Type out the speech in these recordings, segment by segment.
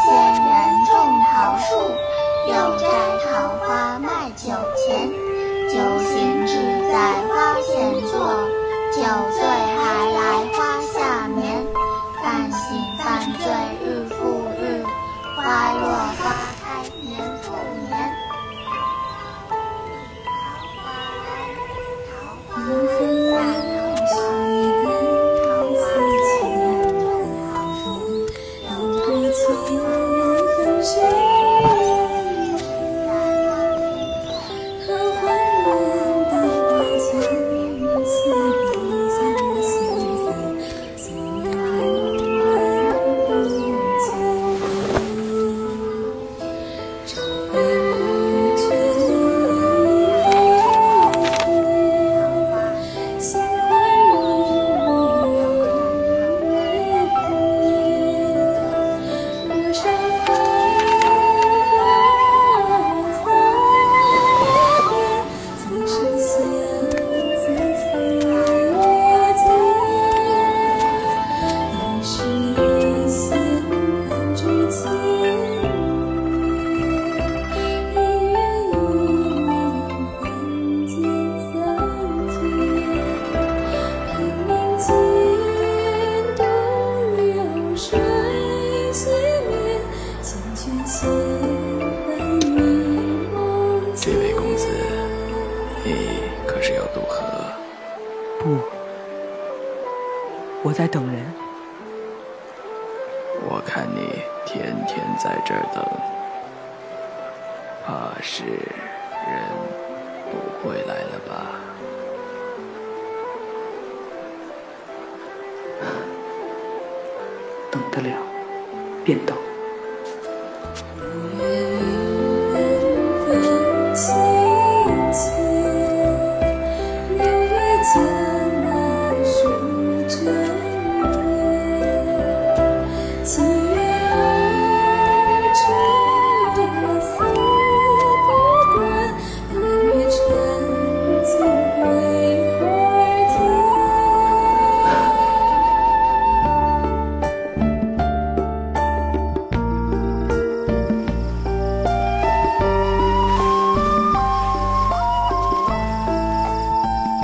仙人种桃树又摘桃花卖酒钱。酒醒只在花前坐酒醉 you. 渡河。不，我在等人。我看你天天在这儿等，怕是人不会来了吧？等得了，便等。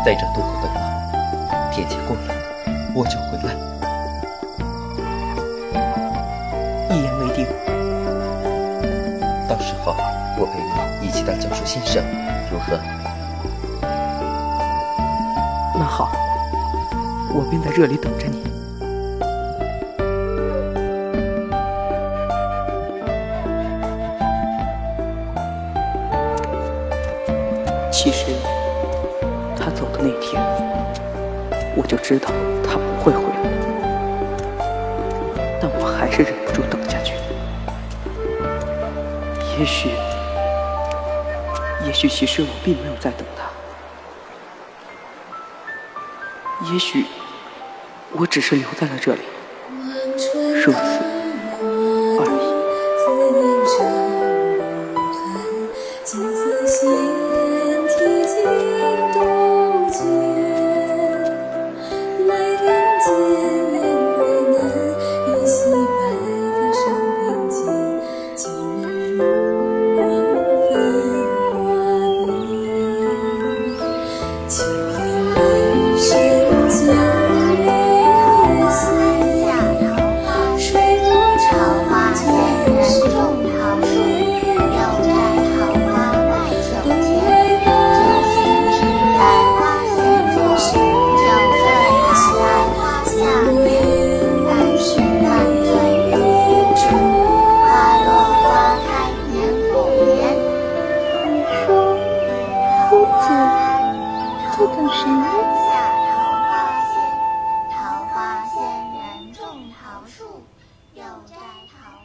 在这渡口等我，天气过了，我就回来。教书先生，如何？那好，我便在这里等着你。其实。他走的那天，我就知道他不会回来，但我还是忍不住等下去。也许，也许其实我并没有在等他，也许我只是留在了这里，如此。山下桃花仙桃花仙人种桃树又摘桃